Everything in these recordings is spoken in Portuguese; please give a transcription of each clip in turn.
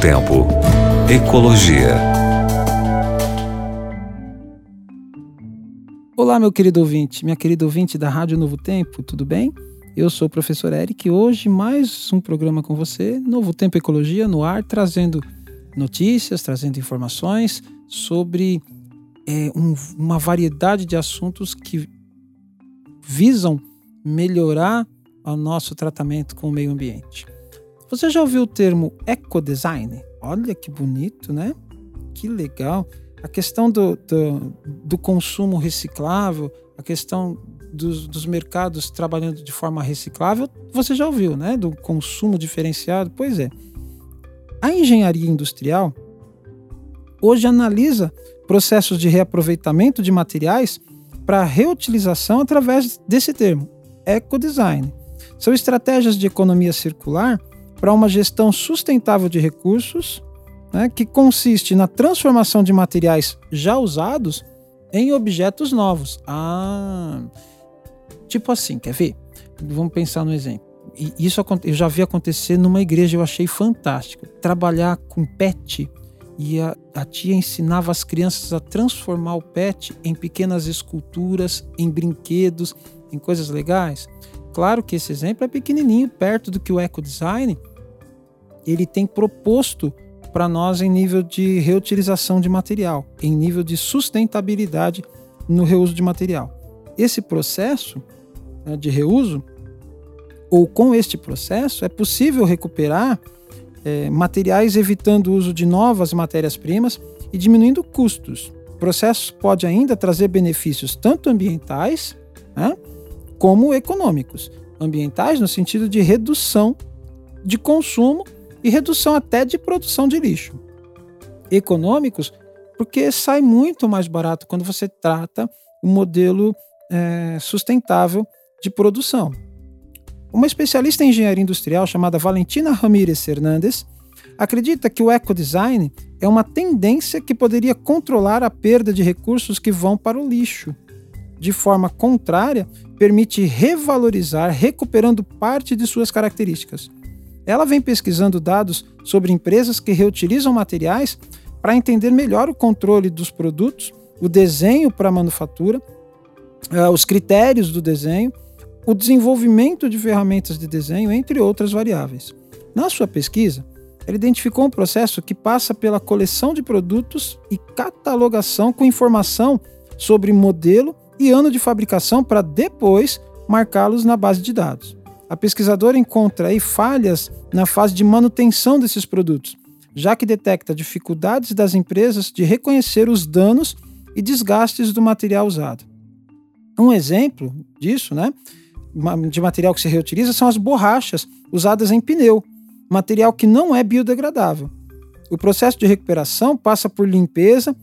Tempo. Ecologia. Olá, meu querido ouvinte, minha querida ouvinte da Rádio Novo Tempo, tudo bem? Eu sou o professor Eric e hoje mais um programa com você, Novo Tempo Ecologia no ar, trazendo notícias, trazendo informações sobre é, um, uma variedade de assuntos que visam melhorar o nosso tratamento com o meio ambiente. Você já ouviu o termo ecodesign? Olha que bonito, né? Que legal. A questão do, do, do consumo reciclável, a questão dos, dos, mercados trabalhando de forma reciclável, você já ouviu, né? Do consumo diferenciado. Pois é. A engenharia industrial hoje analisa processos de reaproveitamento de materiais para reutilização através desse termo, ecodesign. São estratégias de economia circular para uma gestão sustentável de recursos, né, que consiste na transformação de materiais já usados em objetos novos. Ah, tipo assim, quer ver? Vamos pensar no exemplo. E isso eu já vi acontecer numa igreja, eu achei fantástico. Trabalhar com PET e a, a tia ensinava as crianças a transformar o PET em pequenas esculturas, em brinquedos, em coisas legais. Claro que esse exemplo é pequenininho perto do que o ecodesign ele tem proposto para nós em nível de reutilização de material, em nível de sustentabilidade no reuso de material. Esse processo né, de reuso, ou com este processo, é possível recuperar é, materiais evitando o uso de novas matérias-primas e diminuindo custos. O processo pode ainda trazer benefícios tanto ambientais né, como econômicos. Ambientais no sentido de redução de consumo e redução até de produção de lixo. Econômicos, porque sai muito mais barato quando você trata o um modelo é, sustentável de produção. Uma especialista em engenharia industrial chamada Valentina Ramírez Hernandes acredita que o ecodesign é uma tendência que poderia controlar a perda de recursos que vão para o lixo. De forma contrária, permite revalorizar, recuperando parte de suas características. Ela vem pesquisando dados sobre empresas que reutilizam materiais para entender melhor o controle dos produtos, o desenho para a manufatura, uh, os critérios do desenho, o desenvolvimento de ferramentas de desenho, entre outras variáveis. Na sua pesquisa, ela identificou um processo que passa pela coleção de produtos e catalogação com informação sobre modelo e ano de fabricação para depois marcá-los na base de dados a pesquisadora encontra aí falhas na fase de manutenção desses produtos, já que detecta dificuldades das empresas de reconhecer os danos e desgastes do material usado. Um exemplo disso, né, de material que se reutiliza são as borrachas usadas em pneu, material que não é biodegradável. O processo de recuperação passa por limpeza,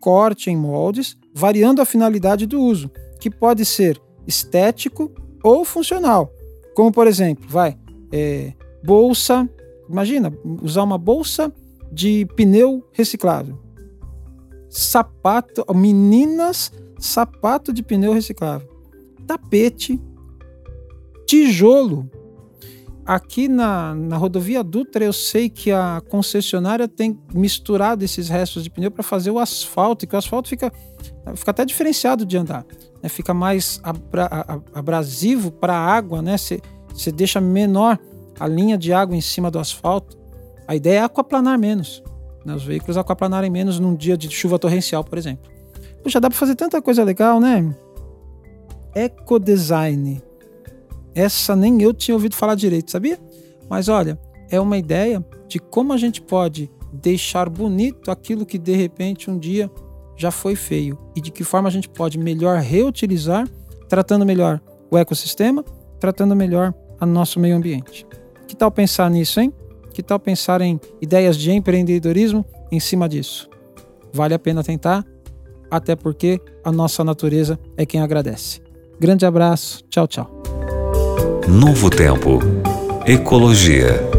corte em moldes, variando a finalidade do uso, que pode ser estético ou funcional, como, por exemplo, vai, é, bolsa. Imagina, usar uma bolsa de pneu reciclável. Sapato, meninas, sapato de pneu reciclável. Tapete, tijolo. Aqui na, na rodovia Dutra, eu sei que a concessionária tem misturado esses restos de pneu para fazer o asfalto, e que o asfalto fica, fica até diferenciado de andar né, fica mais abra, abrasivo para a água, né? Você deixa menor a linha de água em cima do asfalto. A ideia é aquaplanar menos. Né? Os veículos aquaplanarem menos num dia de chuva torrencial, por exemplo. Puxa, dá para fazer tanta coisa legal, né? Ecodesign. Essa nem eu tinha ouvido falar direito, sabia? Mas olha, é uma ideia de como a gente pode deixar bonito aquilo que de repente um dia já foi feio e de que forma a gente pode melhor reutilizar, tratando melhor o ecossistema, tratando melhor o nosso meio ambiente. Que tal pensar nisso, hein? Que tal pensar em ideias de empreendedorismo em cima disso? Vale a pena tentar, até porque a nossa natureza é quem agradece. Grande abraço, tchau, tchau. Novo Tempo. Ecologia.